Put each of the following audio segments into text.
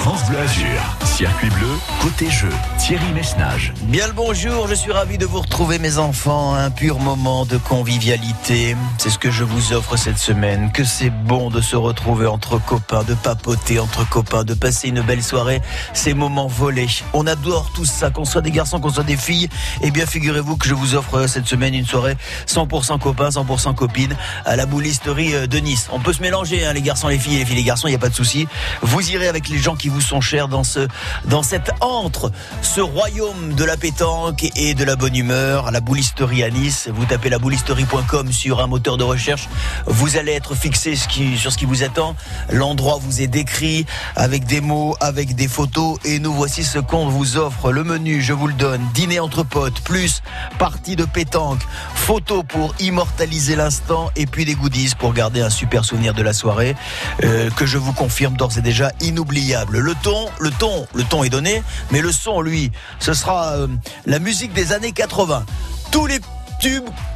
France Bleu Azur, circuit bleu, côté jeu, Thierry Messnage. Bien le bonjour, je suis ravi de vous retrouver mes enfants, un pur moment de convivialité. C'est ce que je vous offre cette semaine, que c'est bon de se retrouver entre copains, de papoter entre copains, de passer une belle soirée, ces moments volés. On adore tout ça, qu'on soit des garçons, qu'on soit des filles. Eh bien figurez-vous que je vous offre cette semaine une soirée 100% copains, 100% copines à la boulisterie de Nice. On peut se mélanger, hein, les garçons, les filles, les filles, les garçons, il n'y a pas de souci. Vous irez avec les gens qui vous sont chers dans ce, dans cette antre, ce royaume de la pétanque et de la bonne humeur, la boulisterie à Nice. Vous tapez la boulisterie.com sur un moteur de recherche. Vous allez être fixé sur ce qui vous attend. L'endroit vous est décrit avec des mots, avec des photos. Et nous voici ce qu'on vous offre. Le menu, je vous le donne. Dîner entre potes, plus partie de pétanque, photo pour immortaliser l'instant et puis des goodies pour garder un super souvenir de la soirée euh, que je vous confirme d'ores et déjà inoubliable. Le ton, le ton, le ton est donné, mais le son, lui, ce sera euh, la musique des années 80. Tous les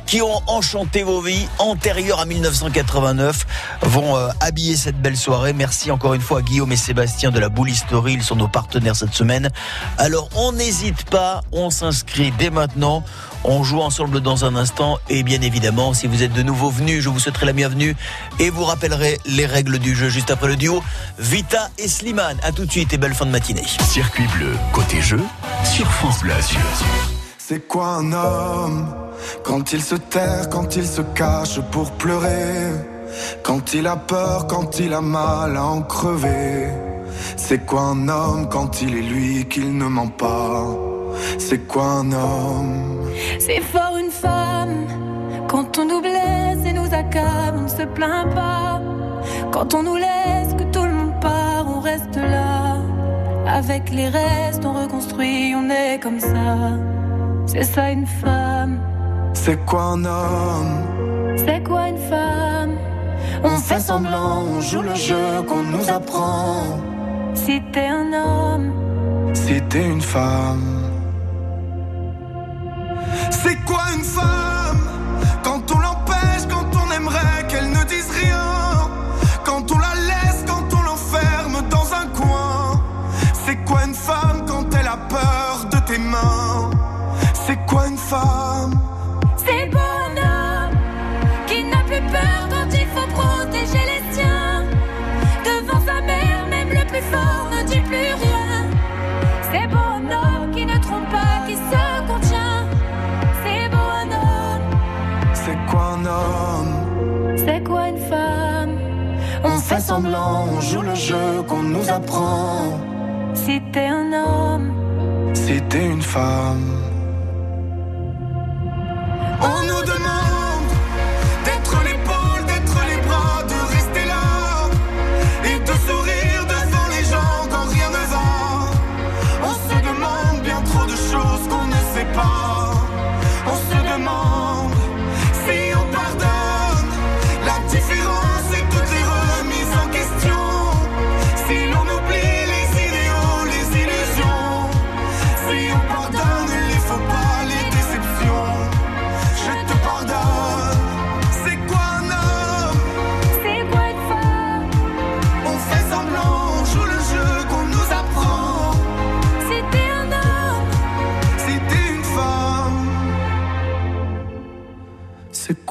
qui ont enchanté vos vies antérieures à 1989 vont euh, habiller cette belle soirée. Merci encore une fois à Guillaume et Sébastien de la Boulisterie. Ils sont nos partenaires cette semaine. Alors on n'hésite pas, on s'inscrit dès maintenant. On joue ensemble dans un instant et bien évidemment, si vous êtes de nouveau venus, je vous souhaiterai la bienvenue et vous rappellerai les règles du jeu juste après le duo Vita et Slimane. À tout de suite et belle fin de matinée. Circuit bleu, côté jeu, sur France Bleu. C'est quoi un homme quand il se terre, quand il se cache pour pleurer, quand il a peur, quand il a mal à en crever? C'est quoi un homme quand il est lui qu'il ne ment pas? C'est quoi un homme? C'est fort une femme quand on nous blesse et nous accable, on ne se plaint pas. Quand on nous laisse, que tout le monde part, on reste là. Avec les restes, on reconstruit, on est comme ça. C'est ça une femme. C'est quoi un homme? C'est quoi une femme? On fait semblant, on joue le jeu qu'on nous apprend. Si t'es un homme, Si t'es une femme. C'est quoi une femme? Quand on l'empêche, quand on aimerait qu'elle ne dise rien. Femme c'est bon un homme qui n'a plus peur quand il faut protéger les siens. Devant sa mère, même le plus fort ne dit plus rien. C'est bon un homme qui ne trompe pas, qui se contient. C'est bon un homme, C'est quoi un homme? C'est quoi une femme? On fait semblant, on joue le jeu qu'on nous apprend. Si t'es un homme, Si t'es une femme. On nous demande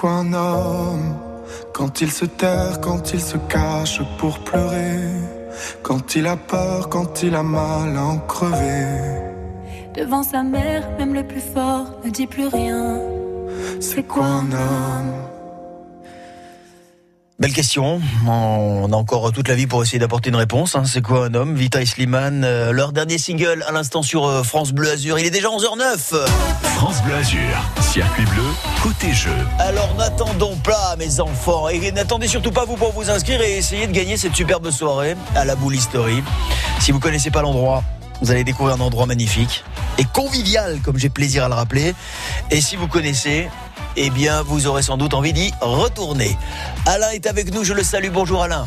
C'est quoi un homme Quand il se terre, quand il se cache pour pleurer. Quand il a peur, quand il a mal à en crever. devant sa mère, même le plus fort ne dit plus rien. C'est quoi un homme Belle question. On a encore toute la vie pour essayer d'apporter une réponse. hein. C'est quoi un homme? Vita et Slimane, euh, leur dernier single à l'instant sur euh, France Bleu Azur. Il est déjà 11h09. France Bleu Azur, circuit bleu, côté jeu. Alors n'attendons pas, mes enfants, et n'attendez surtout pas vous pour vous inscrire et essayer de gagner cette superbe soirée à la Boulisterie. Si vous connaissez pas l'endroit, vous allez découvrir un endroit magnifique et convivial, comme j'ai plaisir à le rappeler. Et si vous connaissez, eh bien, vous aurez sans doute envie d'y retourner. Alain est avec nous, je le salue. Bonjour Alain.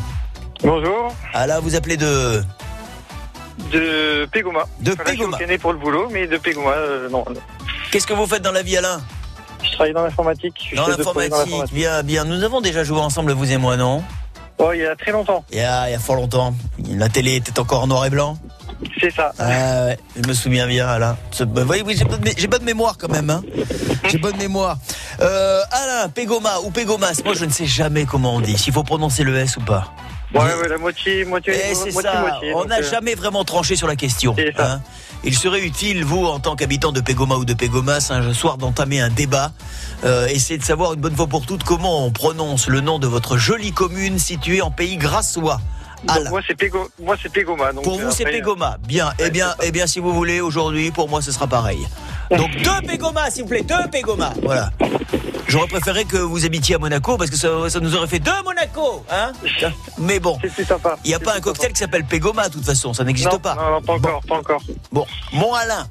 Bonjour, Alain, vous appelez de de Pégoma. De Voilà, Pégoma. Je suis pour le boulot, mais de Pégoma, euh, non. Qu'est-ce que vous faites dans la vie, Alain? Je travaille dans l'informatique. Dans l'informatique. Bien, bien. Nous avons déjà joué ensemble, vous et moi, non? Oh, il y a très longtemps. Il y a, il y a fort longtemps. La télé était encore en noir et blanc. C'est ça. Ah ouais, je me souviens bien, Alain. Bah, oui, oui, j'ai bonne, mémoire quand même. Hein. J'ai bonne mémoire. Euh, Alain, Pégoma ou Pégomas, moi je ne sais jamais comment on dit. S'il faut prononcer le S ou pas. Ouais, ouais, la moitié, moitié, Eh, c'est moitié, ça. moitié. on n'a euh, jamais vraiment tranché sur la question. Hein. Il serait utile, vous, en tant qu'habitant de Pégoma ou de Pégomas, un soir d'entamer un débat. Euh, essayer de savoir une bonne fois pour toutes comment on prononce le nom de votre jolie commune située en pays grassois. Alain. moi, c'est c'est Pégoma. Pour euh, vous, c'est après, Pégoma. Bien. Eh bien, eh bien, si vous voulez, aujourd'hui, pour moi, ce sera pareil. Donc deux Pégomas, s'il vous plaît, deux Pégomas. Voilà. J'aurais préféré que vous habitiez à Monaco parce que ça, ça nous aurait fait deux Monaco, hein Mais bon, C'est il n'y a C'est pas un cocktail qui s'appelle Pégoma, de toute façon, ça n'existe pas. Non, non, pas encore, pas encore. Bon, mon Alain,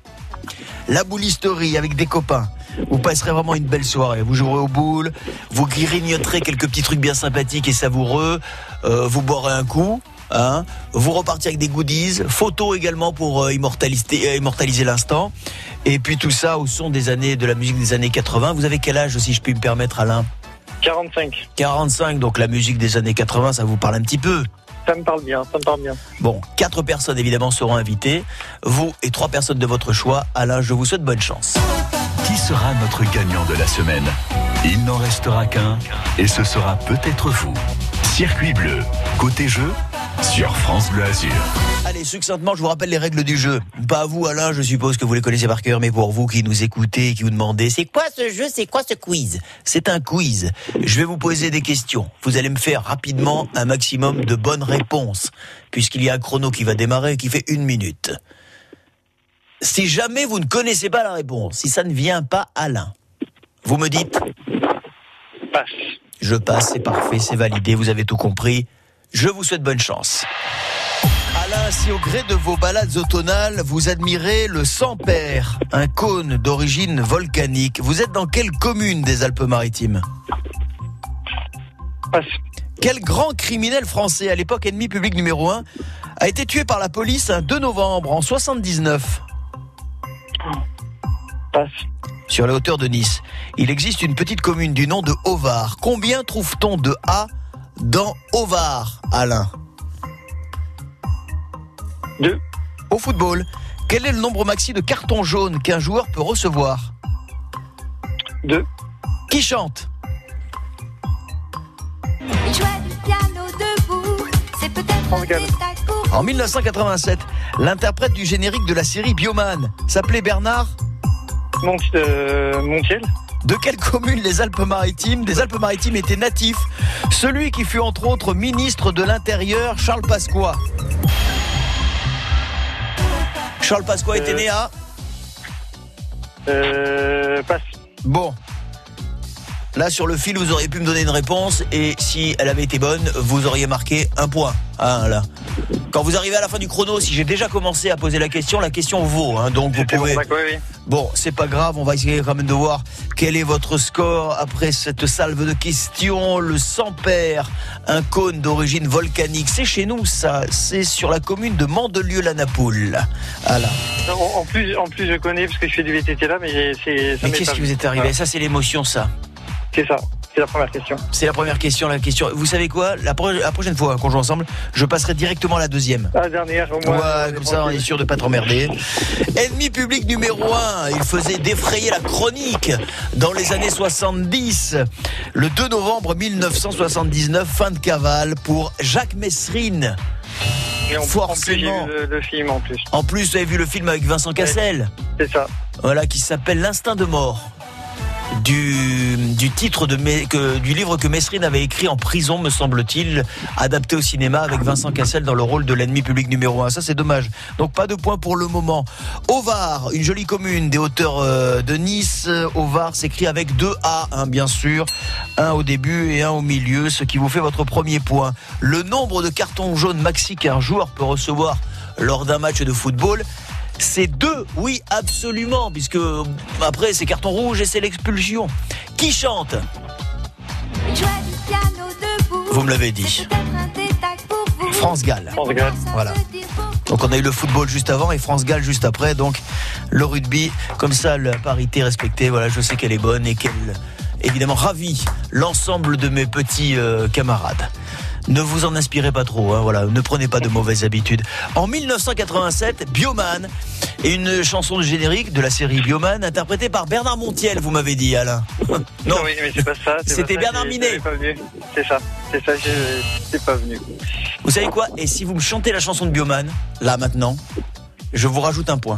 la boulisterie avec des copains. Vous passerez vraiment une belle soirée. Vous jouerez au boule, vous grignoterez quelques petits trucs bien sympathiques et savoureux, euh, vous boirez un coup. Hein, vous repartirez avec des goodies, photos également pour euh, immortaliser, euh, immortaliser l'instant. Et puis tout ça au son des années de la musique des années 80. Vous avez quel âge, si je puis me permettre, Alain? 45. 45, donc la musique des années 80, ça vous parle un petit peu? Ça me parle bien, ça me parle bien. Bon, quatre personnes évidemment seront invitées. Vous et trois personnes de votre choix. Alain, je vous souhaite bonne chance. Qui sera notre gagnant de la semaine? Il n'en restera qu'un et ce sera peut-être vous. Circuit bleu, côté jeu, sur France Bleu Azur. Allez, succinctement, je vous rappelle les règles du jeu. Pas à vous, Alain, je suppose que vous les connaissez par cœur, mais pour vous qui nous écoutez et qui vous demandez, c'est quoi ce jeu, c'est quoi ce quiz? C'est un quiz. Je vais vous poser des questions. Vous allez me faire rapidement un maximum de bonnes réponses, puisqu'il y a un chrono qui va démarrer et qui fait une minute. Si jamais vous ne connaissez pas la réponse, si ça ne vient pas, Alain, vous me dites? Passe. Je passe, c'est parfait, c'est validé, vous avez tout compris. Je vous souhaite bonne chance. Alain, si au gré de vos balades automnales, vous admirez le Sampère, un cône d'origine volcanique, vous êtes dans quelle commune des Alpes-Maritimes? Passe. Quel grand criminel français, à l'époque ennemi public numéro 1, a été tué par la police un 2 novembre en 79 Passe. sur les hauteurs de Nice. Il existe une petite commune du nom de Ovar. Combien trouve-t-on de A dans Ovar, Alain? Deux. Au football, quel est le nombre maxi de cartons jaunes qu'un joueur peut recevoir? Deux. Qui chante? Il jouait du piano debout, c'est peut-être France un Gall. détail pour En 1987, l'interprète du générique de la série Bioman s'appelait Bernard Mont, euh, Montiel. De quelle commune les Alpes-Maritimes Des Alpes-Maritimes était natif Celui qui fut entre autres ministre de l'Intérieur, Charles Pasqua. Charles Pasqua était Euh. né à? Euh, passe. Bon. Là, sur le fil, vous auriez pu me donner une réponse et si elle avait été bonne, vous auriez marqué un point. Hein, là. Quand vous arrivez à la fin du chrono, si j'ai déjà commencé à poser la question, la question vaut. Hein, donc vous bon, pouvez. d'accord, oui, oui. Bon, c'est pas grave, on va essayer quand même de voir quel est votre score après cette salve de questions. Le Sampère, un cône d'origine volcanique, c'est chez nous ça, c'est sur la commune de Mandelieu-la-Napoule. Voilà. En, plus, en plus, je connais parce que je fais du VTT là, mais c'est. Mais qu'est-ce qui vous est arrivé? Ça, c'est l'émotion, ça. C'est ça. C'est la première question. C'est la première question, la question. Vous savez quoi? La, pro- la prochaine fois qu'on joue ensemble, je passerai directement à la deuxième. La dernière, au moins. Ouais, comme ça on est sûr de pas trop emmerder. Ennemi public numéro 1, il faisait défrayer la chronique dans les années 70. Le 2 novembre 1979, fin de cavale pour Jacques Messrine. Et en- En plus, forcément. vu le, le film en plus. En plus, vous avez vu le film avec Vincent Cassel, C'est ça. voilà, qui s'appelle L'instinct de mort. Du, titre du livre que Messrine avait écrit en prison, me semble-t-il, adapté au cinéma avec Vincent Cassel dans le rôle de l'ennemi public numéro 1. Ça, c'est dommage. Donc, pas de point pour le moment. Ovar, une jolie commune des hauteurs euh, de Nice. Ovar s'écrit avec deux A, hein, bien sûr. Un au début et un au milieu, ce qui vous fait votre premier point. Le nombre de cartons jaunes maxi qu'un joueur peut recevoir lors d'un match de football, c'est deux, oui, absolument, puisque euh, après c'est carton rouge et c'est l'expulsion. Qui chante? Vous me l'avez dit. France Gall. France Gall. Voilà. Donc on a eu le football juste avant et France Gall juste après. Donc le rugby, comme ça, la parité respectée. Voilà, je sais qu'elle est bonne et qu'elle, évidemment, ravit l'ensemble de mes petits euh, camarades. Ne vous en inspirez pas trop, hein, voilà, ne prenez pas de mauvaises habitudes. En 1987, Bioman et une chanson de générique de la série Bioman interprétée par Bernard Montiel, vous m'avez dit Alain. Non, Oui, mais c'est pas ça. C'était Bernard Minet. C'est ça. C'est ça, c'est pas venu. vous savez quoi? Et si vous me chantez la chanson de Bioman, là maintenant, je vous rajoute un point.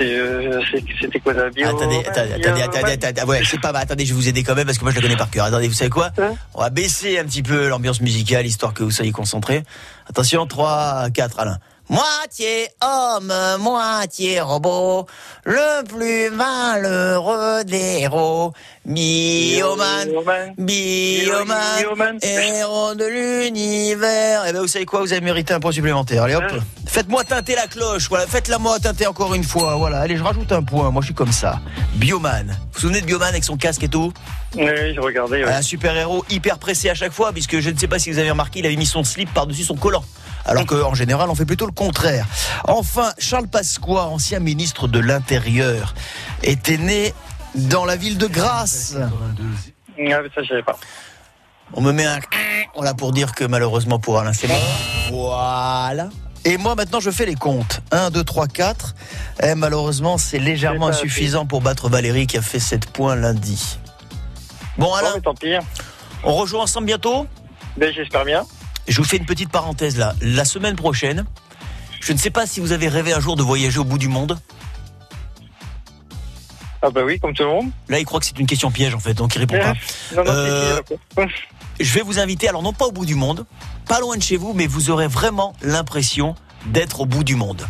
Euh, C'était quoi la bio attendez, attendez, attendez, attendez, ouais, c'est pas mal. Attendez, je vais vous aider quand même parce que moi je la connais par cœur. Attendez, vous savez quoi Hein On va baisser un petit peu l'ambiance musicale histoire que vous soyez concentrés. Attention, 3, 4, Alain. Moitié homme, moitié robot, le plus malheureux des héros. Bioman, Bioman. Héros de l'univers. Eh ben, vous savez quoi? Vous avez mérité un point supplémentaire. Allez hop, Hein faites-moi teinter la cloche. Voilà, faites-la moi teinter encore une fois. Voilà, allez, je rajoute un point. Moi, je suis comme ça. Bioman. Vous vous souvenez de Bioman avec son casque et tout? Oui, oui, je regardais. ouais. Un super héros hyper pressé à chaque fois, puisque je ne sais pas si vous avez remarqué, il avait mis son slip par-dessus son collant. Alors qu'en général, on fait plutôt le contraire. Enfin, Charles Pasqua, ancien ministre de l'Intérieur, était né dans la ville de Grasse. Ah, mais ça, je savais pas. On me met un voilà pour dire que malheureusement pour Alain c'est. Voilà. Et moi maintenant je fais les comptes. 1, 2, 3, 4. Et malheureusement c'est légèrement insuffisant pour battre Valérie qui a fait 7 points lundi. Bon Alain, tant pis. on rejoue ensemble bientôt? Ben, j'espère bien. Je vous fais une petite parenthèse là. La semaine prochaine, je ne sais pas si vous avez rêvé un jour de voyager au bout du monde. Ah bah oui, comme tout le monde. Là il croit que c'est une question piège en fait, donc il répond pas. Non, non, Euh, Je vais vous inviter, alors non pas au bout du monde, pas loin de chez vous, mais vous aurez vraiment l'impression d'être au bout du monde.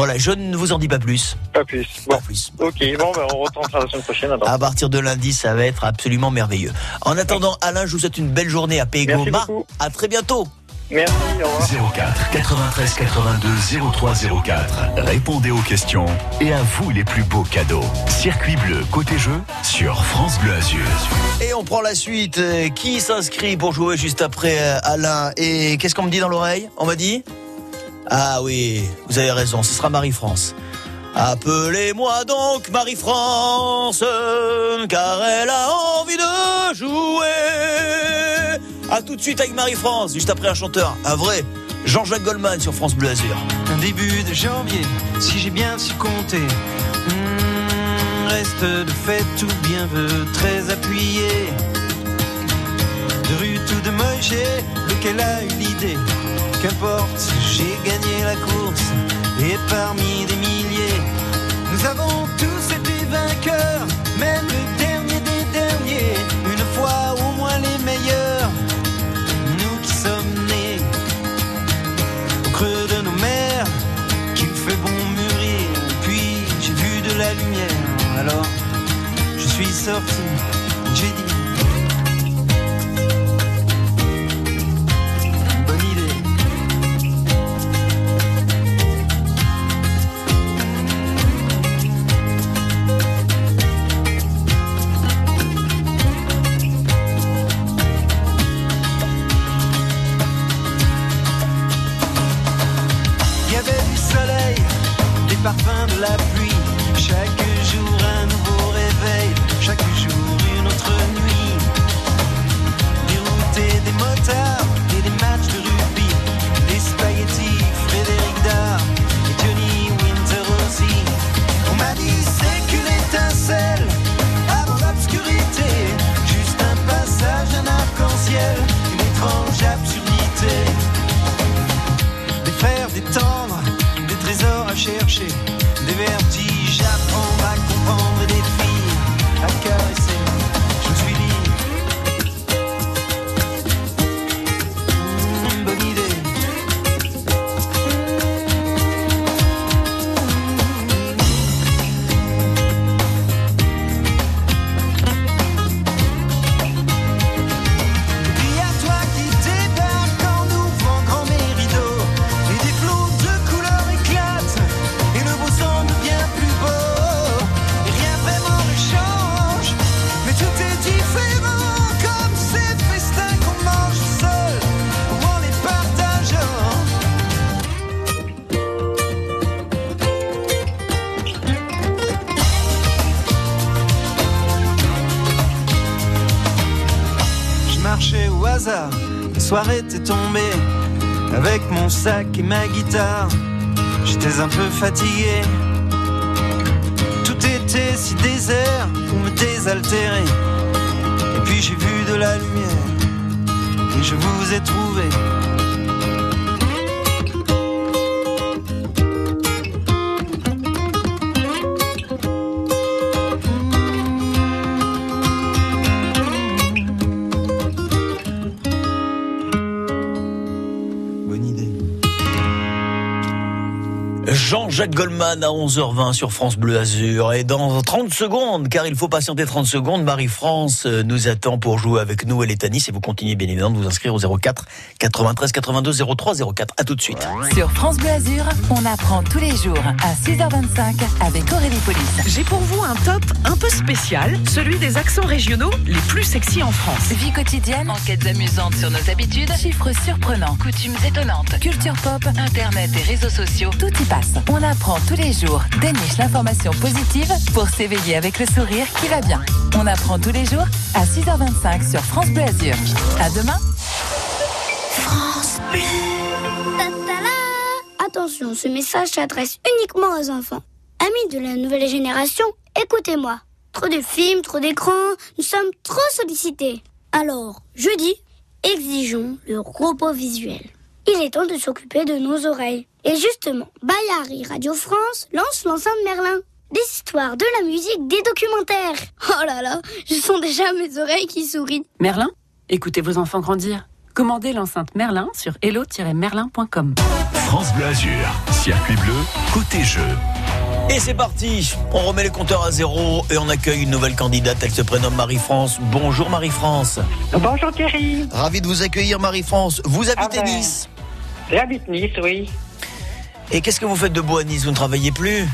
Voilà, je ne vous en dis pas plus. Pas plus. Pas Bon, plus. ok, bon, ben, on retentera la semaine prochaine alors. À partir de lundi, ça va être absolument merveilleux. En attendant, Alain, je vous souhaite une belle journée à Pégoma. Merci beaucoup. À très bientôt. Merci, au revoir. 04 93 82 03 04. Répondez aux questions et à vous les plus beaux cadeaux. Circuit bleu côté jeu sur France Bleu Azur. Et on prend la suite. Euh, Qui s'inscrit pour jouer juste après euh, Alain? Et qu'est-ce qu'on me dit dans l'oreille? On m'a dit? Ah oui, vous avez raison, ce sera Marie-France. Appelez-moi donc Marie-France, car elle a envie de jouer. À tout de suite avec Marie-France, juste après un chanteur, un vrai, Jean-Jacques Goldman sur France Bleu Azur. Début de janvier, si j'ai bien su compter. Hmm, reste de fait tout bien veut très appuyé. De Ruth ou de Moïse, lequel a eu l'idée Qu'importe, j'ai gagné la course et parmi des milliers, nous avons tous été vainqueurs, même le dernier des derniers, une fois au moins les meilleurs. Nous qui sommes nés au creux de nos mers, qu'il fait bon mûrir. Puis j'ai vu de la lumière, alors je suis sorti, j'ai dit. Soir était tombé avec mon sac et ma guitare. J'étais un peu fatigué. Tout était si désert pour me désaltérer. Et puis j'ai vu de la lumière et je vous ai trouvé. Jean-Jacques Goldman à 11h20 sur France Bleu Azur. Et dans 30 secondes, car il faut patienter 30 secondes, Marie-France euh, nous attend pour jouer avec nous. Elle est à Nice et vous continuez bien évidemment de vous inscrire au 04 93 82 03 04. À tout de suite. Sur France Bleu Azur, on apprend tous les jours à 6h25 avec Aurélie Police. J'ai pour vous un top un peu spécial, celui des accents régionaux les plus sexy en France. Vie quotidienne, enquêtes amusantes sur nos habitudes, chiffres surprenants, coutumes étonnantes, culture pop, internet et réseaux sociaux, tout y passe. On apprend tous les jours, déniche l'information positive pour s'éveiller avec le sourire qui va bien. On apprend tous les jours à 6h25 sur France Bleu Azur. À demain. Ta-ta-la Attention, ce message s'adresse uniquement aux enfants. Amis de la nouvelle génération, écoutez-moi. Trop de films, trop d'écrans, nous sommes trop sollicités. Alors, je dis, exigeons le robot visuel. Il est temps de s'occuper de nos oreilles. Et justement, Bayard Radio France lance l'enceinte Merlin. Des histoires, de la musique, des documentaires. Oh là là, je sens déjà mes oreilles qui sourient. Merlin, écoutez vos enfants grandir. Commandez l'enceinte Merlin sur hello-merlin.com. France Bleu Azur, circuit bleu, côté jeu. Et c'est parti. On remet les compteurs à zéro et on accueille une nouvelle candidate. Elle se prénomme Marie-France. Bonjour Marie-France. Bonjour Thierry. Ravi de vous accueillir Marie-France. Vous habitez Ah ben. Nice? J'habite Nice, oui. Et qu'est-ce que vous faites de beau à Nice? Vous ne travaillez plus?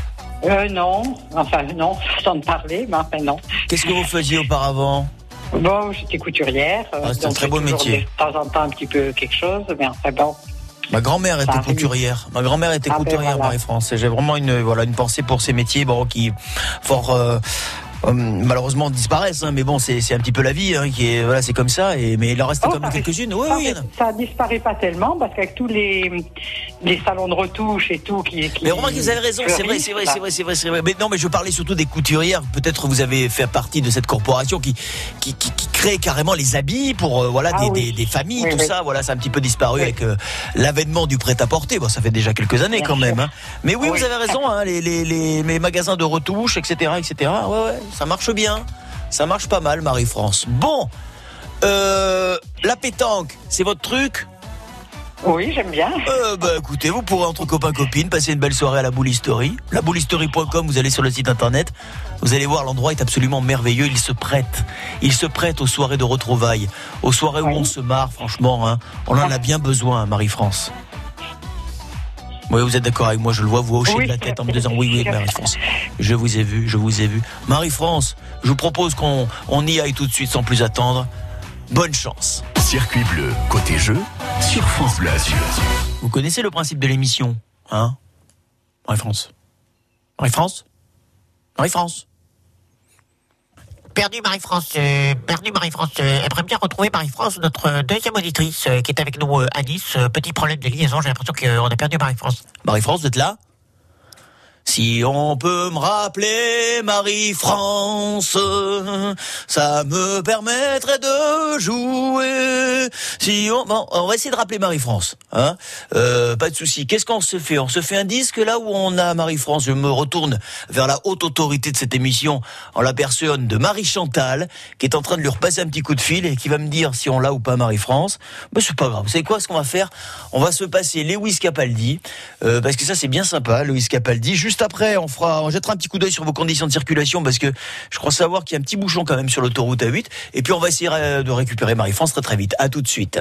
Euh, non, enfin non, sans parler, mais enfin non. Qu'est-ce que vous faisiez auparavant? Bon, j'étais couturière. Ah, c'est un très beau métier. De temps en temps un petit peu quelque chose, mais enfin bon. Ma grand-mère était arrive. couturière. Ma grand-mère était Ah ben couturière, voilà. Marie-France. J'ai vraiment une voilà une pensée pour ces métiers, bon, qui fort euh, euh, malheureusement disparaissent. hein, mais bon, c'est un petit peu la vie, hein, qui est voilà, c'est comme ça. Et mais il en reste Oh, quand même ça- quelques-unes. Oui, oui. ça disparaît pas tellement parce qu'avec tous les, les salons de retouche et tout qui. qui Mais remarquez, vous avez raison, c'est vrai, c'est vrai, c'est vrai, c'est vrai, c'est vrai. Mais non, mais je parlais surtout des couturières. Peut-être vous avez fait partie de cette corporation qui qui, qui, qui crée carrément les habits pour euh, voilà Ah des, oui. des, des familles, Oui, tout oui. ça. Voilà, c'est un petit peu disparu avec euh, l'avènement du prêt-à-porter. Bon, ça fait déjà quelques années Bien quand sûr. même. hein. Mais oui, Oui. vous avez raison. Hein, les, les, les, les magasins de retouche, etc., etc. Ouais, ouais, ça marche bien. Ça marche pas mal, Marie-France. Bon, euh, la pétanque, c'est votre truc? Oui, j'aime bien. euh, bah écoutez, vous pourrez entre copains copines passer une belle soirée à la boulisterie. La boulisterie.com, vous allez sur le site internet, vous allez voir l'endroit est absolument merveilleux, il se prête. Il se prête aux soirées de retrouvailles, aux soirées où on se marre franchement hein. On en a bien besoin, Marie-France. Oui, vous êtes d'accord avec moi, je le vois, vous hochez Oui, de la tête en me disant oui, oui, Marie-France. Je vous ai vu, je vous ai vu. Marie-France, je vous propose qu'on on y aille tout de suite sans plus attendre. Bonne chance. Circuit bleu, côté jeu, sur France Bleu Azur. Vous connaissez le principe de l'émission, hein? Marie-France Marie-France Marie-France Perdu Marie-France, euh, perdu Marie-France. Euh, aimerait bien retrouver Marie-France, notre euh, deuxième auditrice euh, qui est avec nous à Nice. Petit problème de liaison, j'ai l'impression qu'on a perdu Marie-France. Marie-France, vous êtes là? Si on peut me rappeler Marie-France, ça me permettrait de jouer. Si on, bon, on va essayer de rappeler Marie-France, hein euh, Pas de souci. Qu'est-ce qu'on se fait? On se fait un disque là où on a Marie-France. Je me retourne vers la haute autorité de cette émission en la personne de Marie Chantal, qui est en train de lui repasser un petit coup de fil et qui va me dire si on l'a ou pas Marie-France. Mais c'est pas grave. Savez quoi Ce qu'on va faire, on va se passer Lewis Capaldi, euh, parce que ça c'est bien sympa, Lewis Capaldi. Juste après, on fera, on jettera un petit coup d'œil sur vos conditions de circulation, parce que je crois savoir qu'il y a un petit bouchon quand même sur l'autoroute A8. Et puis on va essayer euh, de récupérer Marie-France très très vite. À tout de suite.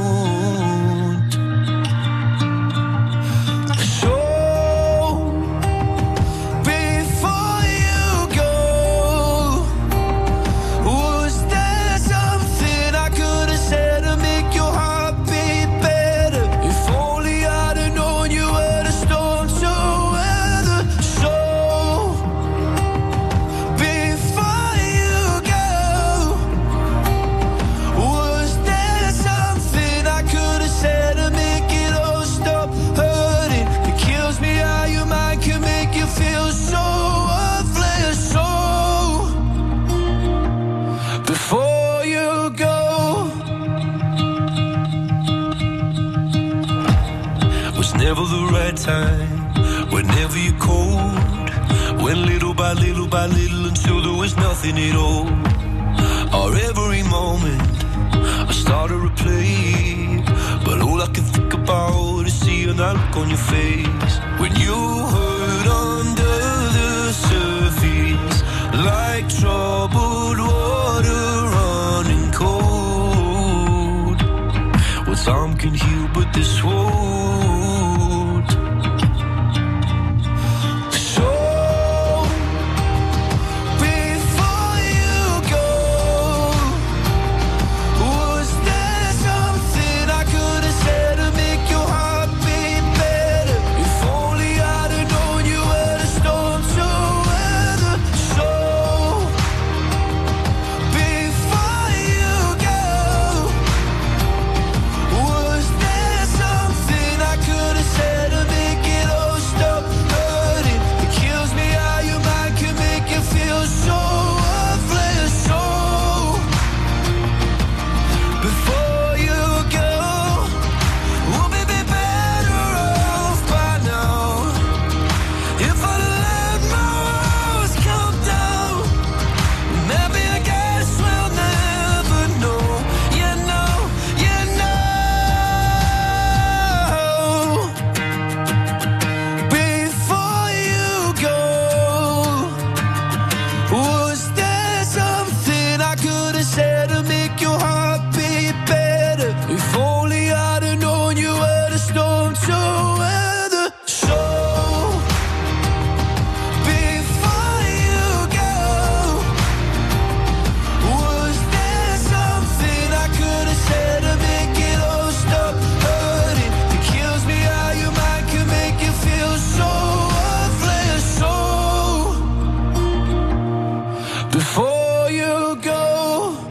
Nothing at all. Or every moment I started to play, but all I can think about is seeing that look on your face when you hurt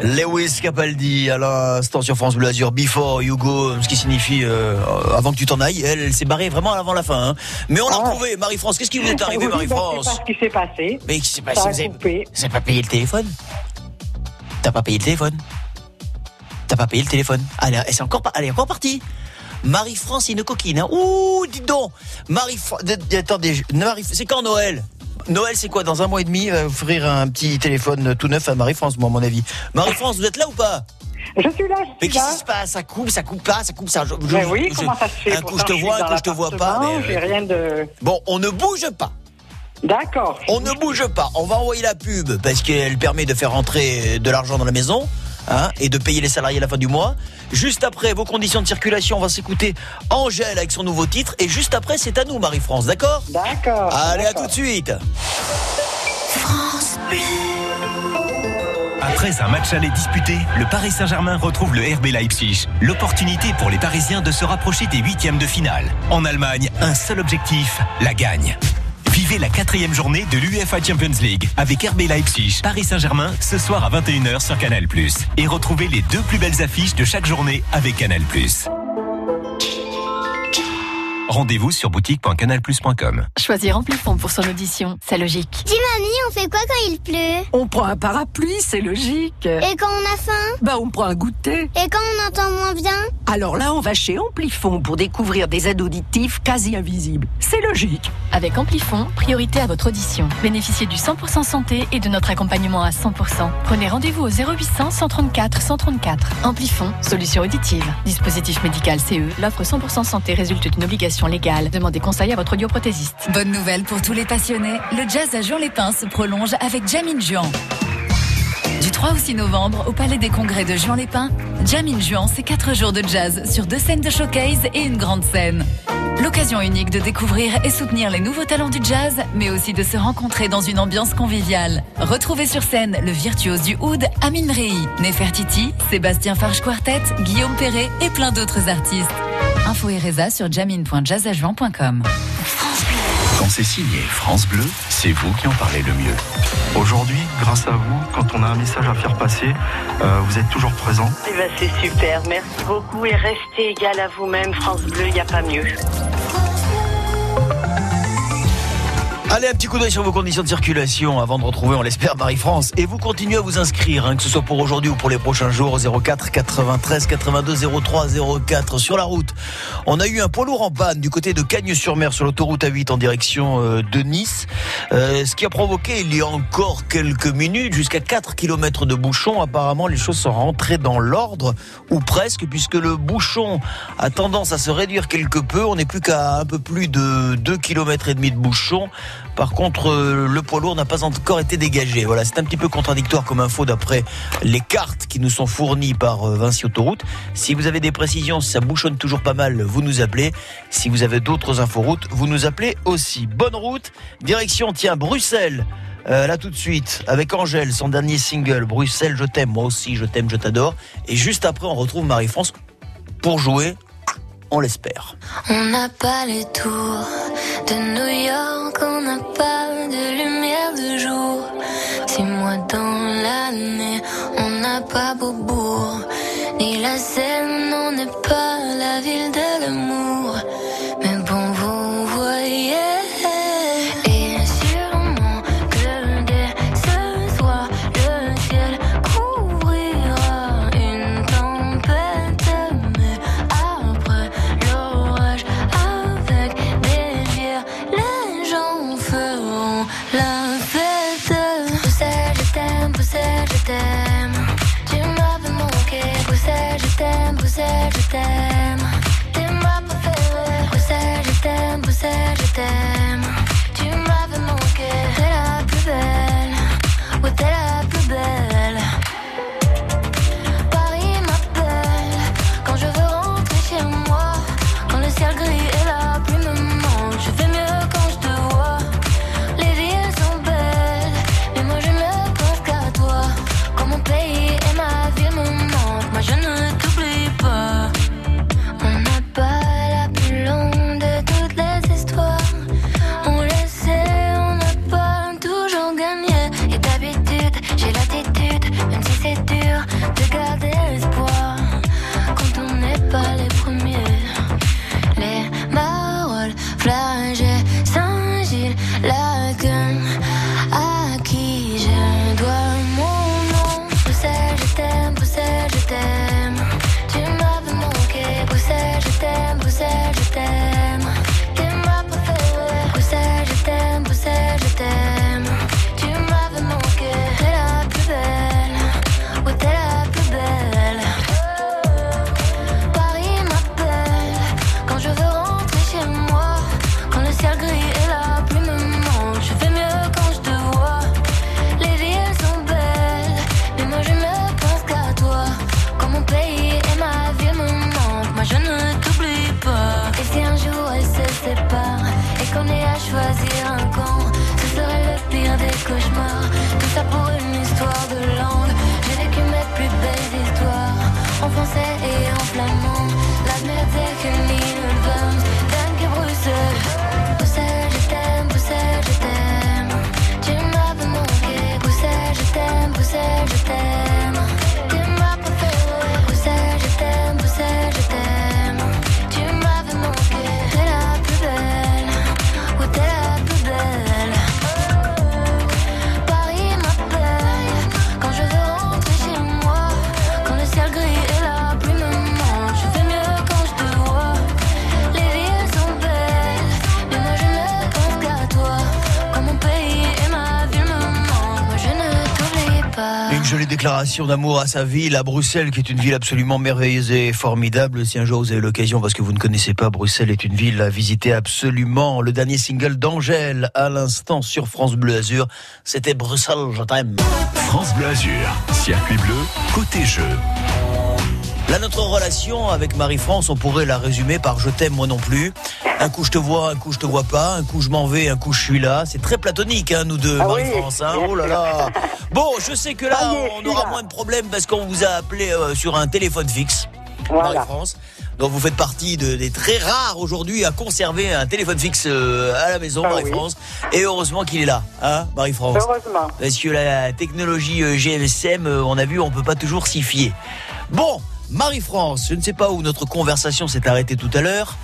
Lewis Capaldi à l'instant sur France Bleu Azur, Before You Go, ce qui signifie euh, avant que tu t'en ailles. Elle, elle s'est barrée vraiment avant la fin. hein. Mais on l'a retrouvée, Marie-France. Qu'est-ce qui vous est arrivé, c'est Marie-France pas ce qui s'est passé. Mais qu'est-ce qui s'est passé? Vous avez, coupé. vous avez pas payé le téléphone? T'as pas payé le téléphone? T'as pas payé le téléphone? Ah, Elle, est- elle, est encore, pas- elle est encore partie Marie-France, une coquine. Hein. Ouh, dis donc Marie-France... Attendez, Marie- c'est quand Noël? Noël, c'est quoi Dans un mois et demi, euh, offrir un petit téléphone tout neuf à Marie-France, moi, à mon avis. Marie-France, vous êtes là ou pas? Je suis là, je Mais suis qu'est-ce là. qui se passe? Ça coupe, ça coupe pas, ça coupe ça. Je- Mais oui, je- comment ça se fait Un coup, je te vois, un coup, je te vois pas. mais, J'ai euh, rien de. Bon, on ne bouge pas. D'accord. On ne bouge pas. On va envoyer la pub parce qu'elle permet de faire rentrer de l'argent dans la maison hein, et de payer les salariés à la fin du mois. Juste après, vos conditions de circulation, on va s'écouter Angèle avec son nouveau titre. Et juste après, c'est à nous, Marie-France, d'accord D'accord. Allez, à tout de suite. France Bleu. Après un match aller disputé, le Paris Saint-Germain retrouve le RB Leipzig. L'opportunité pour les Parisiens de se rapprocher des huitièmes de finale. En Allemagne, un seul objectif, la gagne. La quatrième journée de l'UEFA Champions League avec RB Leipzig, Paris Saint-Germain, ce soir à 21h sur Canal+. Et retrouvez les deux plus belles affiches de chaque journée avec Canal+. Rendez-vous sur boutique.canalplus.com. Choisir Amplifon pour son audition, c'est logique. Dis mamie, on fait quoi quand il pleut? On prend un parapluie, c'est logique. Et quand on a faim? Bah, on prend un goûter. Et quand on entend moins bien? Alors là, on va chez Amplifon pour découvrir des aides auditives quasi invisibles. C'est logique. Avec Amplifon, priorité à votre audition. Bénéficiez du 100% santé et de notre accompagnement à 100%. Prenez rendez-vous au 0800 134 134. Amplifon, solution auditive. Dispositif médical CE, l'offre 100% santé résulte d'une obligation légale. Demandez conseil à votre audioprothésiste. Bonne nouvelle pour tous les passionnés, le jazz à Jean Lépin se prolonge avec Jamin Juan. Du 3 au 6 novembre, au Palais des Congrès de Juan-les-Pins, Jam in Juan, c'est 4 jours de jazz sur deux scènes de showcase et une grande scène. L'occasion unique de découvrir et soutenir les nouveaux talents du jazz, mais aussi de se rencontrer dans une ambiance conviviale. Retrouvez sur scène le virtuose du oud Amin Rei, Nefertiti, Sébastien Farge Quartet, Guillaume Perret et plein d'autres artistes. Info et Reza sur jamin.jazzajuan.com. Quand c'est signé France Bleu, c'est vous qui en parlez le mieux. Aujourd'hui, grâce à vous, quand on a un message à faire passer, euh, vous êtes toujours présent. Eh ben, c'est super, merci beaucoup et restez égal à vous-même, France Bleu, il n'y a pas mieux. Allez, un petit coup d'œil sur vos conditions de circulation avant de retrouver, on l'espère, Marie-France. Et vous continuez à vous inscrire, hein, que ce soit pour aujourd'hui ou pour les prochains jours, 04 93 82 03 04 sur la route. On a eu un poids lourd en panne du côté de Cagnes-sur-Mer sur l'autoroute A8 en direction euh, de Nice, euh, ce qui a provoqué il y a encore quelques minutes jusqu'à 4 km de bouchon. Apparemment, les choses sont rentrées dans l'ordre ou presque, puisque le bouchon a tendance à se réduire quelque peu. On n'est plus qu'à un peu plus de 2 km et demi de bouchon. Par contre, euh, le poids lourd n'a pas encore été dégagé. Voilà, c'est un petit peu contradictoire comme info d'après les cartes qui nous sont fournies par euh, Vinci Autoroute. Si vous avez des précisions, si ça bouchonne toujours pas mal, vous nous appelez. Si vous avez d'autres inforoutes, vous nous appelez aussi. Bonne route, direction, tiens, Bruxelles. Euh, là tout de suite, avec Angèle, son dernier single, Bruxelles, je t'aime, moi aussi, je t'aime, je t'adore. Et juste après, on retrouve Marie-France pour jouer, on l'espère. On n'a pas les tours de New York, on n'a pas de lumière de jour. Six mois dans l'année, on n'a pas Beaubourg, ni la Seine, on n'est pas la ville de déclaration d'amour à sa ville, à Bruxelles, qui est une ville absolument merveilleuse et formidable. Si un jour vous avez l'occasion, parce que vous ne connaissez pas, Bruxelles est une ville à visiter absolument. Le dernier single d'Angèle, à l'instant sur France Bleu Azur, c'était Bruxelles, je t'aime. France Bleu Azur, circuit bleu, côté jeu. Là, notre relation avec Marie-France, on pourrait la résumer par je t'aime moi non plus. Un coup je te vois, un coup je te vois pas, un coup je m'en vais, un coup je suis là. C'est très platonique, hein, nous deux, Ah oui, Marie-France. hein. oh là là. Bon, je sais que là, je on aura là. moins de problèmes parce qu'on vous a appelé euh, sur un téléphone fixe, Voilà. Marie-France. Donc vous faites partie de- des très rares aujourd'hui à conserver un téléphone fixe euh, à la maison, Ah oui. Marie-France. Et heureusement qu'il est là, hein, Marie-France. Heureusement. Parce que la technologie euh, GSM, euh, on a vu, on peut pas toujours s'y fier. Bon, Marie-France, je ne sais pas où notre conversation s'est arrêtée tout à l'heure.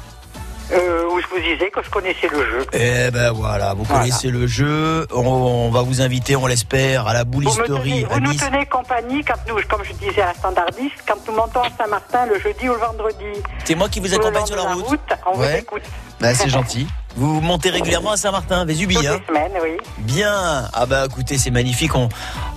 Euh, où je vous disais que je connaissais le jeu. Eh ben voilà, vous Voilà. connaissez le jeu. On, on va vous inviter, on l'espère, à la Vous, tenez- à vous nous tenez compagnie quand nous, comme je disais à standardiste, quand nous montons à Saint-Martin le jeudi ou le vendredi. C'est moi qui vous accompagne sur la route. on Ouais. vous écoute. Bah, c'est gentil. Vous montez régulièrement à Saint-Martin, Vésubie, Toutes hein les semaines, oui. Bien. Ah bah écoutez, c'est magnifique. On,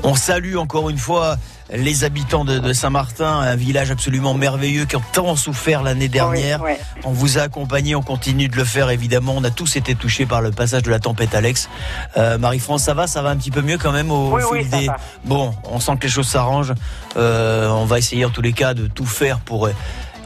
on salue encore une fois les habitants de, de Saint-Martin, un village absolument merveilleux qui a tant souffert l'année dernière. oui. On vous a accompagné, on continue de le faire évidemment. On a tous été touchés par le passage de la tempête Alex. Euh, Marie-France, ça va Ça va un petit peu mieux quand même au Oui, fil des... Bon, on sent que les choses s'arrangent. Euh, on va essayer en tous les cas de tout faire pour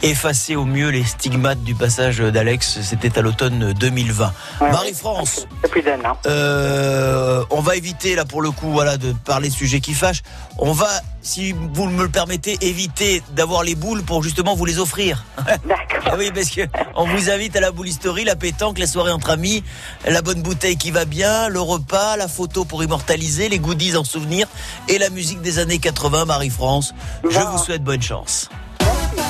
effacer au mieux les stigmates du passage d'Alex. C'était à l'automne 2020. Ouais, Marie-France, Depuis d'un an. euh, on va éviter là pour le coup voilà de parler de sujets qui fâchent. On va, si vous me le permettez, éviter d'avoir les boules pour justement vous les offrir. D'accord. Ah oui, parce que on vous invite à la boulisterie, la pétanque, la soirée entre amis, la bonne bouteille qui va bien, le repas, la photo pour immortaliser, les goodies en souvenir et la musique des années 80, Marie-France. Je vous souhaite bonne chance.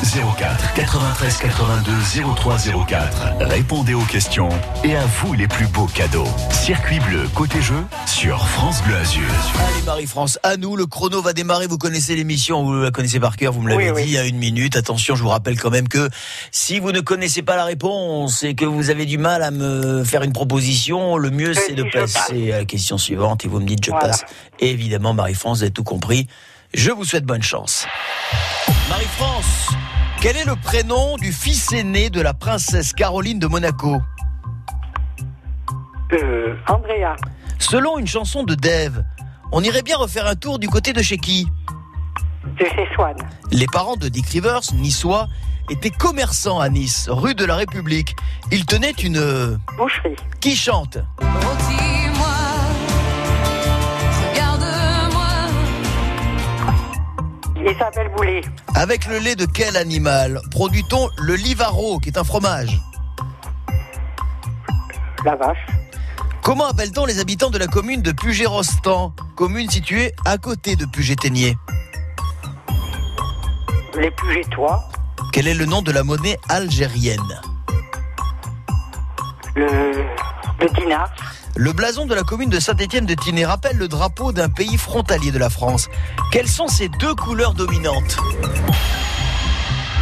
04 93 82 03 04. Répondez aux questions et à vous les plus beaux cadeaux. Circuit bleu côté jeu sur France Bleu Azur. Allez Marie-France, à nous, le chrono va démarrer. Vous connaissez l'émission, vous la connaissez par cœur, vous me l'avez Oui, dit il y a une minute. Attention, je vous rappelle quand même que si vous ne connaissez pas la réponse et que vous avez du mal à me faire une proposition, le mieux c'est de passer à la question suivante et vous me dites je Voilà. passe. Et évidemment, Marie-France, vous avez tout compris. Je vous souhaite bonne chance. Marie-France, quel est le prénom du fils aîné de la princesse Caroline de Monaco Euh, Andrea, Selon une chanson de Dave, on irait bien refaire un tour du côté de chez qui de chez Swan. Les parents de Dick Rivers, niçois, étaient commerçants à Nice, rue de la République. Ils tenaient une... euh, Boucherie. Qui chante? Isabelle Boulet. Avec le lait de quel animal produit-on le livaro, qui est un fromage La vache. Comment appelle-t-on les habitants de la commune de Puget-Rostan, commune située à côté de Puget-Ténier Les Puget-Tois. Quel est le nom de la monnaie algérienne Le, le dinar. Le blason de la commune de Saint-Étienne de Tinée rappelle le drapeau d'un pays frontalier de la France. Quelles sont ces deux couleurs dominantes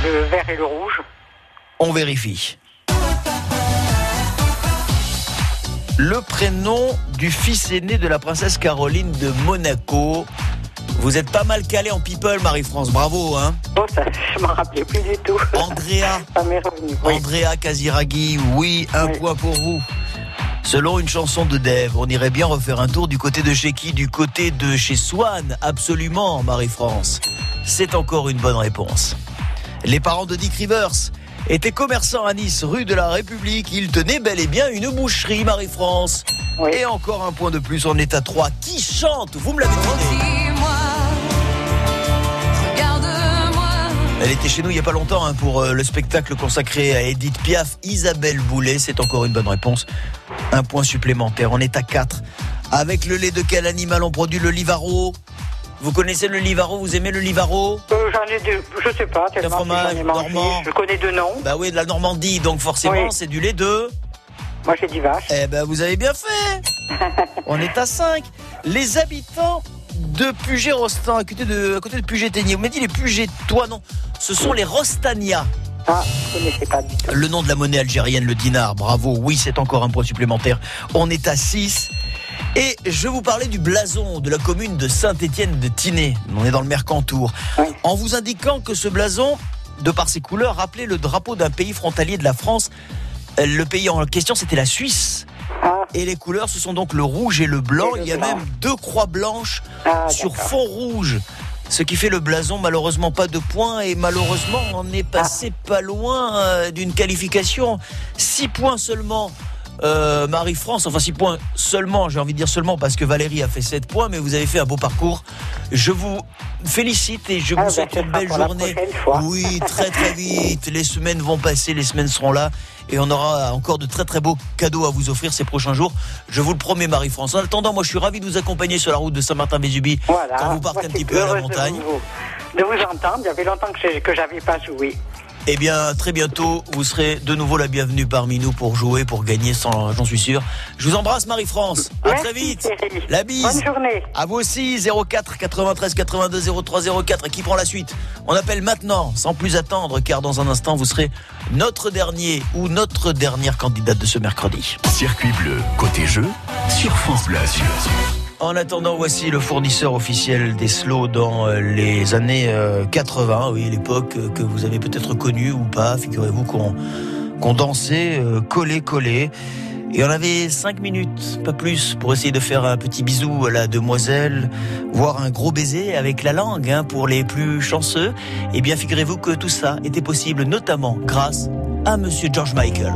Le vert et le rouge. On vérifie. Le prénom du fils aîné de la princesse Caroline de Monaco. Vous êtes pas mal calé en people, Marie-France. Bravo, hein Oh, ça, je m'en rappelais plus du tout. Andrea. Ça. Oui. Andrea Casiraghi, oui, un Oui. point pour vous. Selon une chanson de Dave, on irait bien refaire un tour du côté de chez qui? Du côté de chez Swan, absolument, Marie-France. C'est encore une bonne réponse. Les parents de Dick Rivers étaient commerçants à Nice, rue de la République. Ils tenaient bel et bien une boucherie, Marie-France. Oui. Et encore un point de plus, on est à 3. Qui chante? Vous me l'avez demandé. Elle était chez nous il n'y a pas longtemps hein, pour euh, le spectacle consacré à Edith Piaf, Isabelle Boulet. C'est encore une bonne réponse. Un point supplémentaire. On est à 4. Avec le lait de quel animal on produit le livaro? Vous connaissez le livaro? Vous aimez le livaro? Euh, j'en ai deux, je sais pas, tellement fromage normand. Je connais deux noms. Bah oui, de la Normandie, donc forcément Oui. c'est du lait de... Moi, j'ai dit vache. Eh ben vous avez bien fait On est à 5. Les habitants de Puget-Rostan, à côté de, à côté de Puget-Ténier. Vous m'avez dit les Puget-Toi, non. Ce sont les Rostania. Ah, je pas du tout. Le nom de la monnaie algérienne, le dinar. Bravo. Oui, c'est encore un point supplémentaire. On est à 6. Et je vous parlais du blason de la commune de Saint-Étienne de Tinée. On est dans le Mercantour. En vous indiquant que ce blason, de par ses couleurs, rappelait le drapeau d'un pays frontalier de la France. Euh, Le pays en question, c'était la Suisse. Et les couleurs, ce sont donc le rouge et le blanc. Ah. Et le Il y a blanc. même deux croix blanches Ah, sur fond rouge. Ce qui fait le blason, malheureusement pas de points. Et malheureusement, on est passé Ah. pas loin euh, d'une qualification. Six points seulement. Euh, Marie-France, enfin 6 points seulement, j'ai envie de dire seulement parce que Valérie a fait 7 points, mais vous avez fait un beau parcours. Je vous félicite et je Ah, vous ben, souhaite une belle journée. Oui, très très vite. Les semaines vont passer, les semaines seront là et on aura encore de très très beaux cadeaux à vous offrir ces prochains jours. Je vous le promets, Marie-France. En attendant, moi je suis ravi de vous accompagner sur la route de Saint-Martin-Vésubie Voilà. quand vous partez un petit peu à la heureuse de montagne. vous- De vous entendre. Il y avait longtemps que j'avais pas joué. Eh bien, très bientôt, vous serez de nouveau la bienvenue parmi nous pour jouer, pour gagner, sans- j'en suis sûr. Je vous embrasse, Marie-France. À Merci, très vite. Thierry. La bise. Bonne journée. À vous aussi, 04 93 82 03 04. Et qui prend la suite? On appelle maintenant, sans plus attendre, car dans un instant, vous serez notre dernier ou notre dernière candidate de ce mercredi. Circuit bleu, côté jeu, sur France Bleu. En attendant, voici le fournisseur officiel des slows dans euh, les années euh, 80, oui, l'époque euh, que vous avez peut-être connue ou pas. Figurez-vous qu'on dansait euh, collé collé. Et on avait cinq minutes, pas plus, pour essayer de faire un petit bisou à la demoiselle, voire un gros baiser avec la langue hein, pour les plus chanceux. Eh bien, figurez-vous que tout ça était possible notamment grâce à Monsieur George Michael.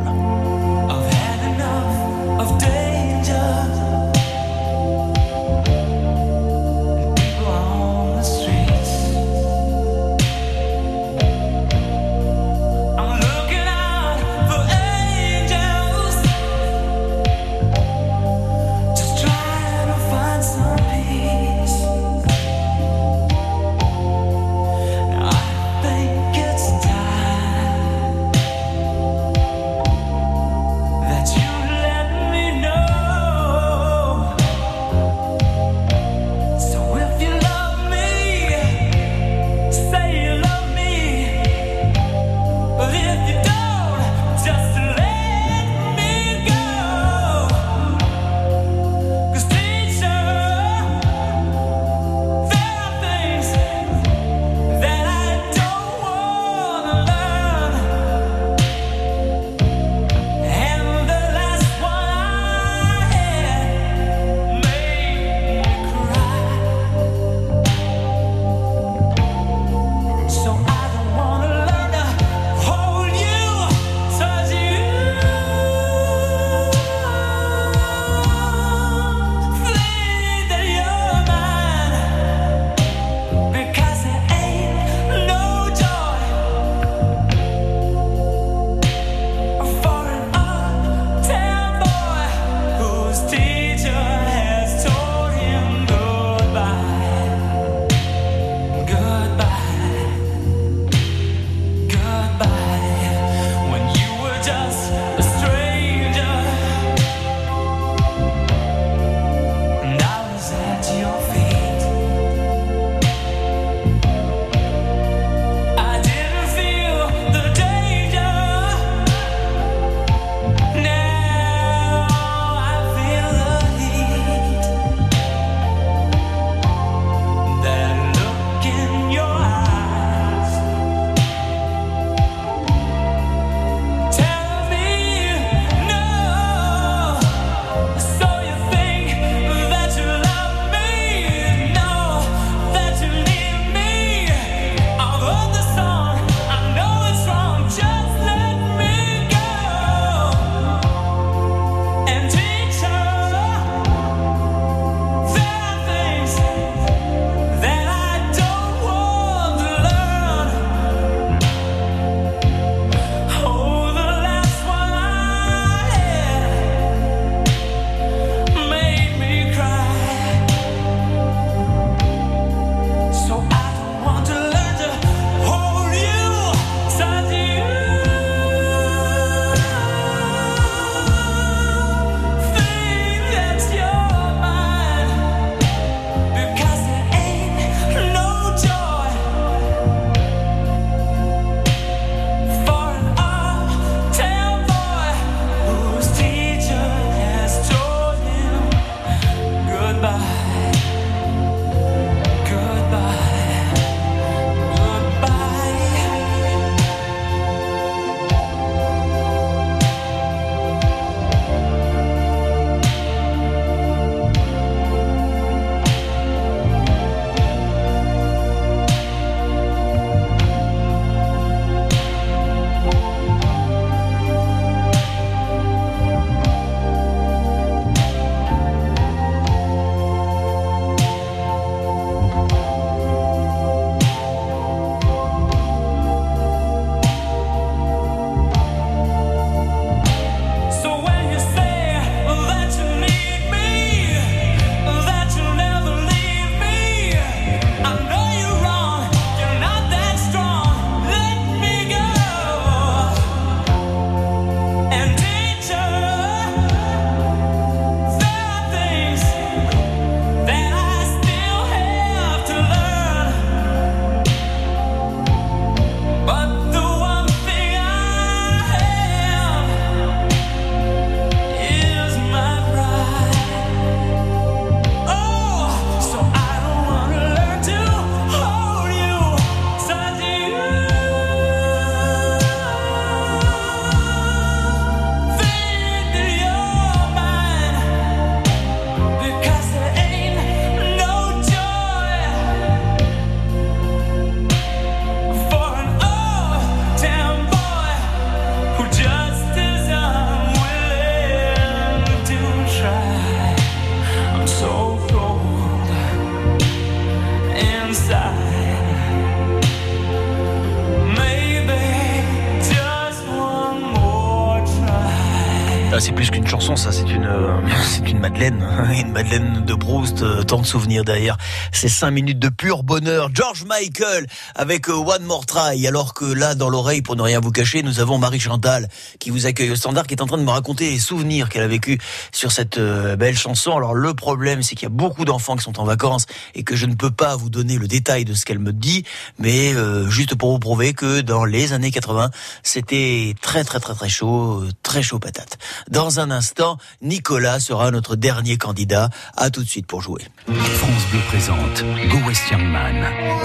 Une Madeleine de Proust, euh, tant de souvenirs derrière. C'est cinq minutes de pur bonheur. George Michael avec euh, One More Try, alors que là, dans l'oreille, pour ne rien vous cacher, nous avons Marie Chantal qui vous accueille au standard, qui est en train de me raconter les souvenirs qu'elle a vécu sur cette euh, belle chanson. Alors le problème, c'est qu'il y a beaucoup d'enfants qui sont en vacances et que je ne peux pas vous donner le détail de ce qu'elle me dit, mais euh, juste pour vous prouver que dans les années 80, c'était très très très très chaud, euh, très chaud patate. Dans un instant, Nicolas sera notre dernier candidat. À tout de suite France Bleu présente Go West Young Man,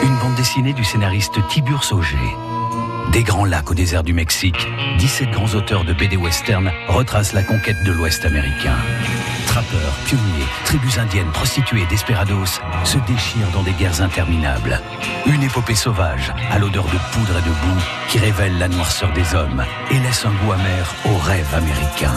une bande dessinée du scénariste Tibur Sauger. Des grands lacs au désert du Mexique, 17 grands auteurs de BD western retracent la conquête de l'Ouest américain. Trappeurs, pionniers, tribus indiennes, prostituées, desperados se déchirent dans des guerres interminables. Une épopée sauvage, à l'odeur de poudre et de boue, qui révèle la noirceur des hommes et laisse un goût amer au rêve américain.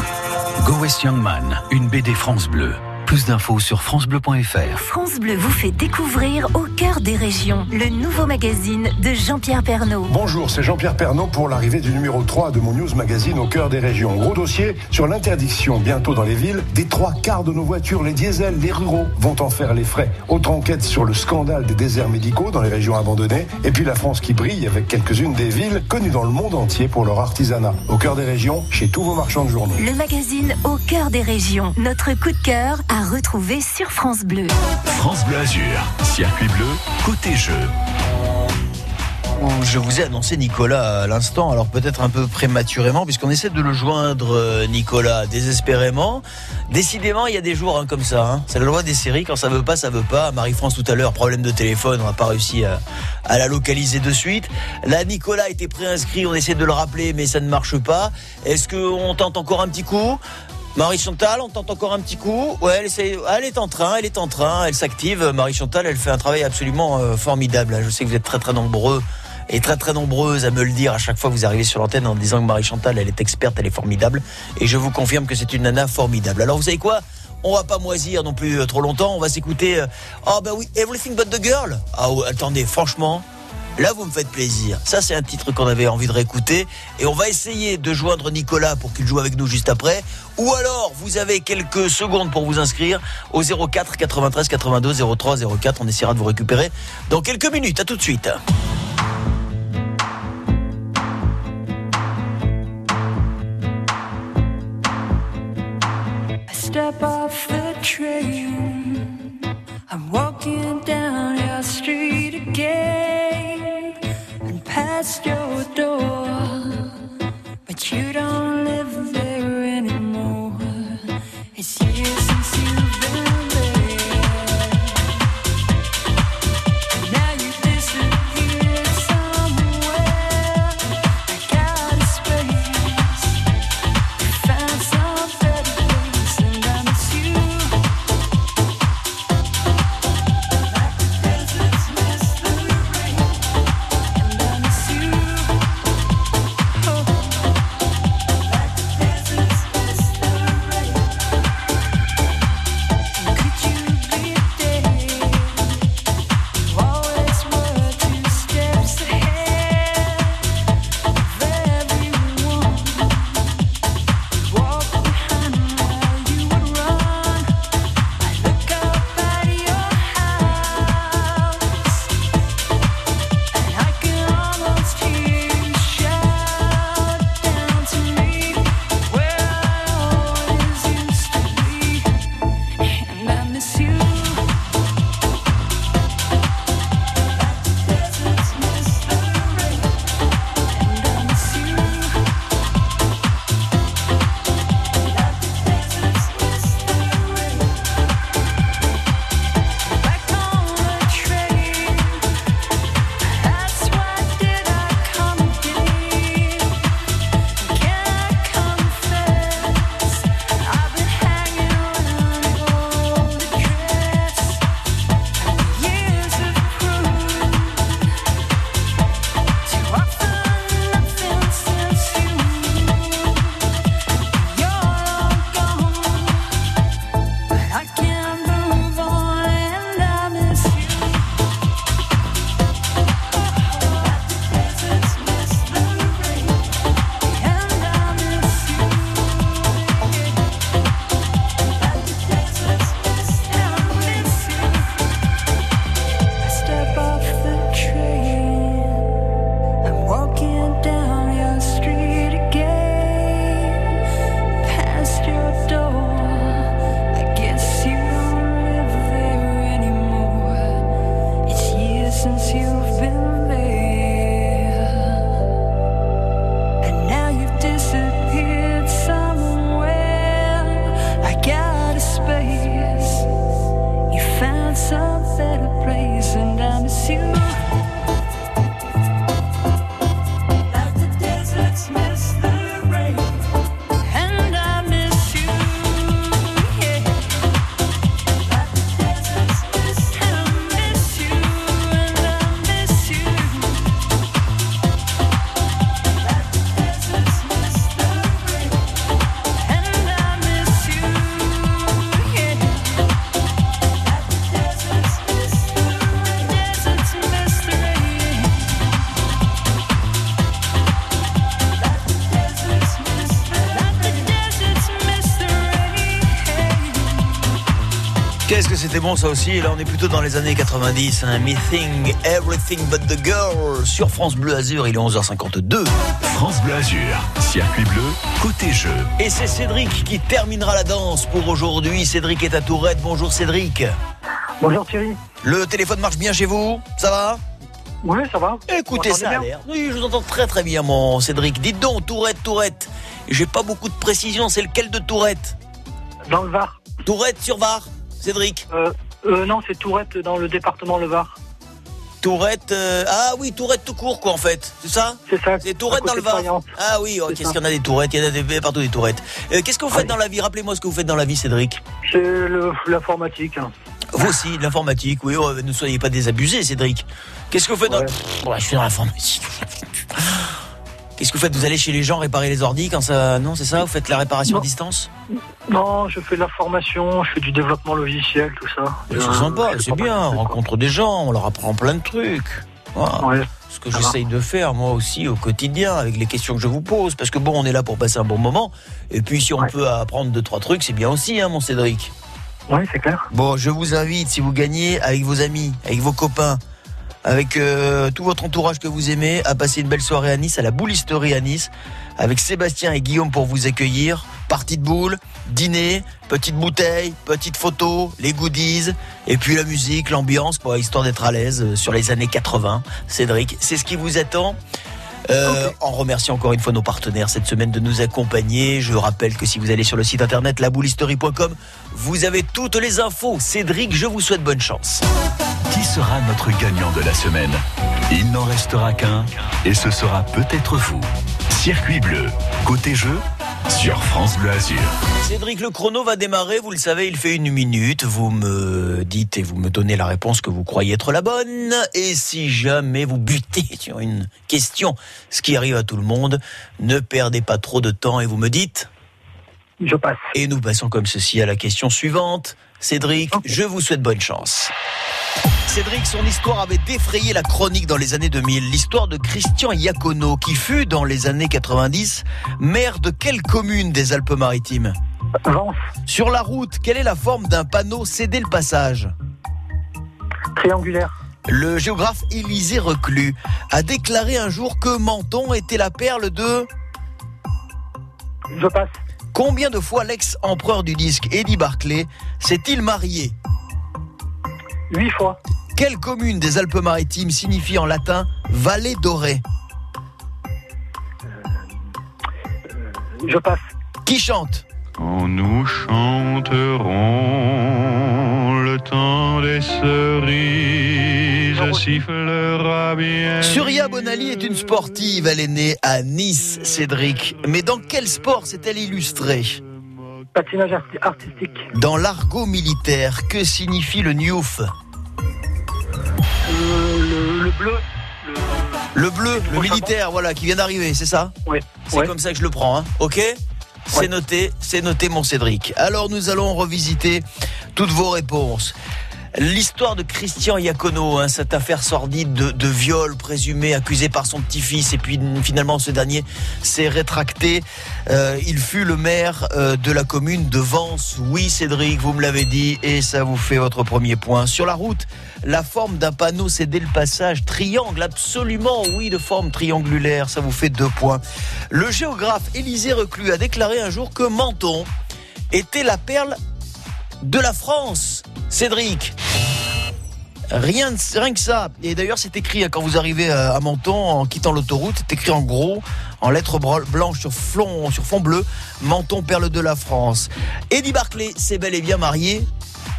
Go West Young Man, une BD France Bleu. Plus d'infos sur francebleu.fr. France Bleu vous fait découvrir Au cœur des régions, le nouveau magazine de Jean-Pierre Pernaud. Bonjour, c'est Jean-Pierre Pernaud pour l'arrivée du numéro 3 de mon news magazine Au cœur des régions. Gros dossier sur l'interdiction bientôt dans les villes des trois quarts de nos voitures, les diesels, les ruraux vont en faire les frais. Autre enquête sur le scandale des déserts médicaux dans les régions abandonnées et puis la France qui brille avec quelques-unes des villes connues dans le monde entier pour leur artisanat. Au cœur des régions, chez tous vos marchands de journaux. Le magazine Au cœur des régions, notre coup de cœur à retrouver sur France Bleu. France Bleu Azur, circuit bleu, côté jeu. Je vous ai annoncé Nicolas à l'instant, alors peut-être un peu prématurément, puisqu'on essaie de le joindre, euh, Nicolas, désespérément. Décidément, il y a des jours hein, comme ça. hein. C'est la loi des séries, quand ça veut pas, ça veut pas. Marie-France tout à l'heure, problème de téléphone, on n'a pas réussi à, à la localiser de suite. Là, Nicolas a été préinscrit, on essaie de le rappeler, mais ça ne marche pas. Est-ce qu'on tente encore un petit coup? Marie Chantal, on tente encore un petit coup. Ouais, elle, essaie- elle est en train, elle est en train, elle s'active. Marie Chantal, elle fait un travail absolument euh, formidable. Je sais que vous êtes très très nombreux et très très nombreuses à me le dire à chaque fois que vous arrivez sur l'antenne en disant que Marie Chantal, elle est experte, elle est formidable. Et je vous confirme que c'est une nana formidable. Alors vous savez quoi? On va pas moisir non plus euh, trop longtemps. On va s'écouter. euh, Oh bah oui, Everything But the Girl. Ah attendez, franchement, Là, vous me faites plaisir. Ça, c'est un titre qu'on avait envie de réécouter. Et on va essayer de joindre Nicolas pour qu'il joue avec nous juste après. Ou alors, vous avez quelques secondes pour vous inscrire au 04 93 82 03 04. On essaiera de vous récupérer dans quelques minutes. À tout de suite. C'était bon ça aussi Là on est plutôt dans les années 90. Hein. Me Think Everything But The Girl sur France Bleu Azur, il est 11h52. France Bleu Azur, circuit bleu, côté jeu. Et c'est Cédric qui terminera la danse pour aujourd'hui. Cédric est à Tourette. Bonjour Cédric. Bonjour Thierry. Le téléphone marche bien chez vous? Ça va? Oui, ça va. Écoutez, ça a m'entendez l'air. Oui, je vous entends très très bien, mon Cédric. Dites donc, Tourette, Tourette. J'ai pas beaucoup de précision. C'est lequel de Tourette? Dans le Var. Tourette sur Var, Cédric Euh, euh, non, c'est Tourette dans le département Le Var. Tourette. euh, Ah oui, Tourette tout court, quoi, en fait. C'est ça C'est ça. C'est Tourette dans le Var. Ah oui, oh, qu'est-ce qu'il y en a des Tourettes Il y en a des, partout des Tourettes. Euh, qu'est-ce que vous faites dans la vie? Rappelez-moi ce que vous faites dans la vie, Cédric. C'est l'informatique. Vous aussi, l'informatique. Oui, oh, ne soyez pas désabusés, Cédric. Qu'est-ce que vous faites dans... Pff, ouais, je suis dans l'informatique. Qu'est-ce que vous faites Vous allez chez les gens réparer les ordis quand ça... Non, c'est ça Vous faites la réparation à distance Non, je fais de la formation, je fais du développement logiciel, tout ça. C'est Euh, sympa, c'est bien. On rencontre des gens, on leur apprend plein de trucs. Voilà. Ce que j'essaye de faire moi aussi au quotidien avec les questions que je vous pose. Parce que bon, on est là pour passer un bon moment. Et puis si on peut apprendre deux, trois trucs, c'est bien aussi, hein, mon Cédric. Oui, c'est clair. Bon, je vous invite, si vous gagnez, avec vos amis, avec vos copains, avec euh, tout votre entourage que vous aimez, à passer une belle soirée à Nice, à la boulisterie à Nice, avec Sébastien et Guillaume pour vous accueillir. Partie de boule, dîner, petite bouteille, petite photo, les goodies, et puis la musique, l'ambiance, histoire d'être à l'aise euh, sur les années 80. Cédric, c'est ce qui vous attend. Euh, En remerciant encore une fois nos partenaires cette semaine de nous accompagner. Je rappelle que si vous allez sur le site internet laboulisterie.com, vous avez toutes les infos. Cédric, je vous souhaite bonne chance. Qui sera notre gagnant de la semaine? Il n'en restera qu'un, et ce sera peut-être vous. Circuit bleu, côté jeu, sur France Bleu Azur. Cédric, le chrono va démarrer. Vous le savez, il fait une minute. Vous me dites et vous me donnez la réponse que vous croyez être la bonne. Et si jamais vous butez sur une question, ce qui arrive à tout le monde, ne perdez pas trop de temps et vous me dites. Je passe. Et nous passons comme ceci à la question suivante. Cédric, je vous souhaite bonne chance. Cédric, son histoire avait défrayé la chronique dans les années 2000. L'histoire de Christian Iacono, qui fut dans les années 90 maire de quelle commune des Alpes-Maritimes? Sur la route, quelle est la forme d'un panneau céder le passage? Triangulaire. Le géographe Élisée Reclus a déclaré un jour que Menton était la perle de... Je passe. Combien de fois l'ex-empereur du disque Eddie Barclay s'est-il marié? Huit fois. Quelle commune des Alpes-Maritimes signifie en latin vallée dorée Je passe. Qui chante Quand nous chanterons le temps des cerises sifflera bien. Surya Bonali est une sportive. Elle est née à Nice, Cédric. Mais dans quel sport s'est-elle illustrée? Patinage arti- artistique. Dans l'argot militaire, que signifie le newf Euh, le, le bleu. Le bleu, le militaire, voilà, qui vient d'arriver, c'est ça? Oui. C'est comme ça que je le prends, hein. Ok? C'est noté, c'est noté, mon Cédric. Alors nous allons revisiter toutes vos réponses. L'histoire de Christian Iacono, hein, cette affaire sordide de, viol présumé accusé par son petit-fils, et puis finalement ce dernier s'est rétracté. Euh, il fut le maire euh, de la commune de Vence. Oui, Cédric, vous me l'avez dit, et ça vous fait votre premier point. Sur la route, la forme d'un panneau, dès le passage triangle, absolument, oui, de forme triangulaire, ça vous fait deux points. Le géographe Élisée Reclus a déclaré un jour que Menton était la perle de la France. Cédric. Rien, rien que ça. Et d'ailleurs, c'est écrit hein, quand vous arrivez à à Menton en quittant l'autoroute, c'est écrit en gros, en lettres blanches sur fond, sur fond bleu, Menton, perle de la France. Eddie Barclay s'est bel et bien marié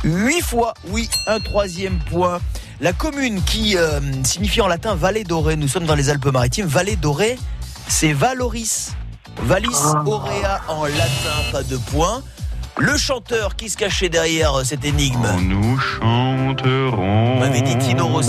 huit fois. Oui, un troisième point. La commune qui euh, signifie en latin vallée dorée, nous sommes dans les Alpes-Maritimes, vallée dorée, c'est Valoris. Valis aurea en latin, pas de point. Le chanteur qui se cachait derrière euh, cette énigme. Nous chanterons. M'avez dit Tino Rossi.